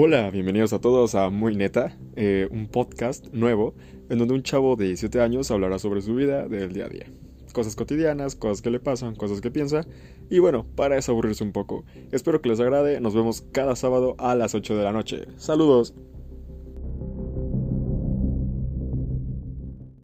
Hola, bienvenidos a todos a Muy Neta, eh, un podcast nuevo en donde un chavo de 17 años hablará sobre su vida del día a día. Cosas cotidianas, cosas que le pasan, cosas que piensa y bueno, para desaburrirse un poco. Espero que les agrade, nos vemos cada sábado a las 8 de la noche. Saludos.